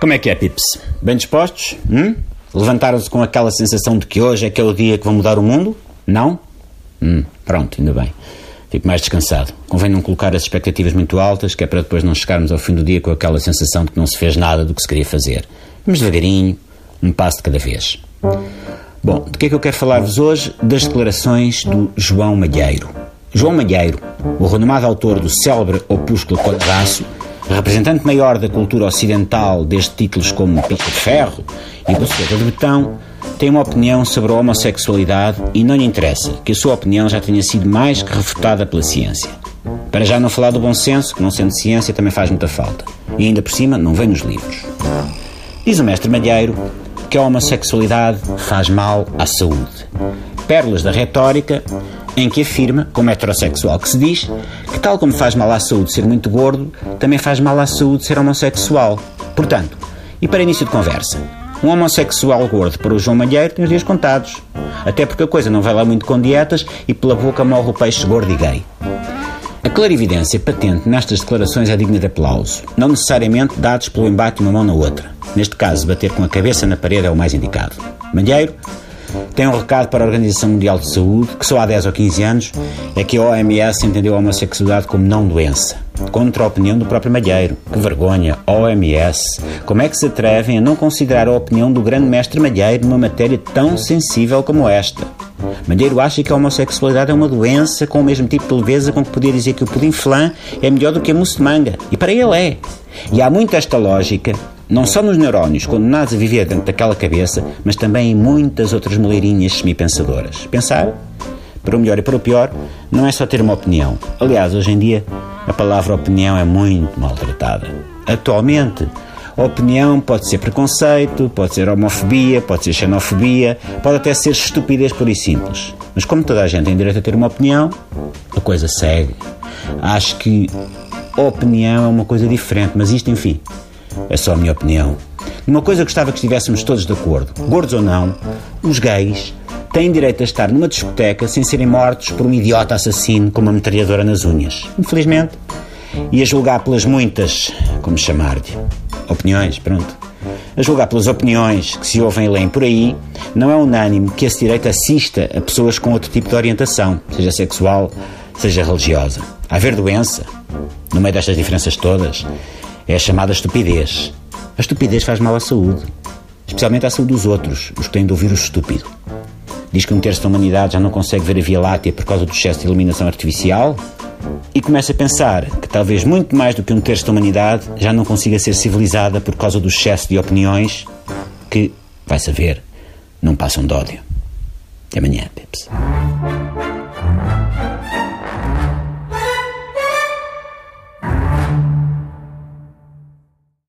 Como é que é, Pips? Bem dispostos? Hum? Levantaram-se com aquela sensação de que hoje é que é dia que vão mudar o mundo? Não? Hum, pronto, ainda bem. Fico mais descansado. Convém não colocar as expectativas muito altas, que é para depois não chegarmos ao fim do dia com aquela sensação de que não se fez nada do que se queria fazer. Mas devagarinho, um passo de cada vez. Bom, de que é que eu quero falar-vos hoje? Das declarações do João Malheiro. João Malheiro, o renomado autor do célebre opúsculo Quadraço, representante maior da cultura ocidental desde títulos como Pico de Ferro e Buceta de Betão, tem uma opinião sobre a homossexualidade e não lhe interessa que a sua opinião já tenha sido mais que refutada pela ciência. Para já não falar do bom senso, que não sendo ciência também faz muita falta. E ainda por cima não vem nos livros. Diz o mestre Malheiro que a homossexualidade faz mal à saúde. Pérolas da retórica em que afirma, como heterossexual que se diz, que tal como faz mal à saúde ser muito gordo, também faz mal à saúde ser homossexual. Portanto, e para início de conversa, um homossexual gordo para o João Malheiro tem os dias contados. Até porque a coisa não vai lá muito com dietas e pela boca morre o peixe gordo e gay. A clarividência patente nestas declarações é digna de aplauso, não necessariamente dados pelo embate uma mão na outra. Neste caso, bater com a cabeça na parede é o mais indicado. Malheiro tem um recado para a Organização Mundial de Saúde, que só há 10 ou 15 anos é que a OMS entendeu a homossexualidade como não doença. Contra a opinião do próprio Malheiro. Que vergonha, OMS. Como é que se atrevem a não considerar a opinião do grande mestre Malheiro numa matéria tão sensível como esta? Malheiro acha que a homossexualidade é uma doença com o mesmo tipo de leveza com que podia dizer que o pudim flan é melhor do que a mousse de manga. E para ele é. E há muito esta lógica não só nos neurónios condenados a viver dentro daquela cabeça, mas também em muitas outras moleirinhas semi-pensadoras. Pensar, para o melhor e para o pior, não é só ter uma opinião. Aliás, hoje em dia, a palavra opinião é muito maltratada. Atualmente, a opinião pode ser preconceito, pode ser homofobia, pode ser xenofobia, pode até ser estupidez pura e simples. Mas como toda a gente tem direito a ter uma opinião, a coisa segue. Acho que opinião é uma coisa diferente, mas isto, enfim, é só a minha opinião. Uma coisa gostava que estivéssemos todos de acordo. Gordos ou não, os gays têm direito a estar numa discoteca sem serem mortos por um idiota assassino com uma metralhadora nas unhas. Infelizmente. E a julgar pelas muitas, como chamar-lhe, opiniões, pronto. A julgar pelas opiniões que se ouvem e leem por aí, não é unânime que esse direito assista a pessoas com outro tipo de orientação, seja sexual, seja religiosa. Haver doença, no meio destas diferenças todas, é a chamada estupidez. A estupidez faz mal à saúde, especialmente à saúde dos outros, os que têm de ouvir o estúpido. Diz que um terço da humanidade já não consegue ver a Via Láctea por causa do excesso de iluminação artificial e começa a pensar que talvez muito mais do que um terço da humanidade já não consiga ser civilizada por causa do excesso de opiniões que, vai saber, não passam de ódio. Até amanhã, Pips.